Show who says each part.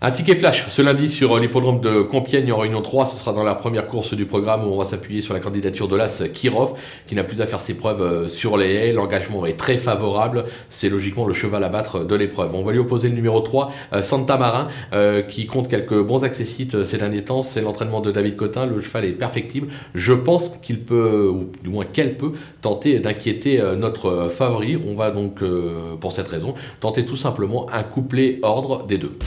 Speaker 1: Un ticket flash ce lundi sur l'hippodrome de Compiègne en Réunion 3. Ce sera dans la première course du programme où on va s'appuyer sur la candidature de l'As Kirov qui n'a plus à faire ses preuves euh, sur les haies. L'engagement est très favorable. C'est logiquement le cheval à battre de l'épreuve. On va lui opposer le numéro 3, euh, Santa Marin, euh, qui compte quelques bons accessites ces derniers temps. C'est l'entraînement de David Cotin. Le cheval est perfectible. Je pense qu'il peut, ou du moins qu'elle peut, tenter d'inquiéter notre favori. On va donc, pour cette raison, tenter tout simplement un couplet ordre des deux.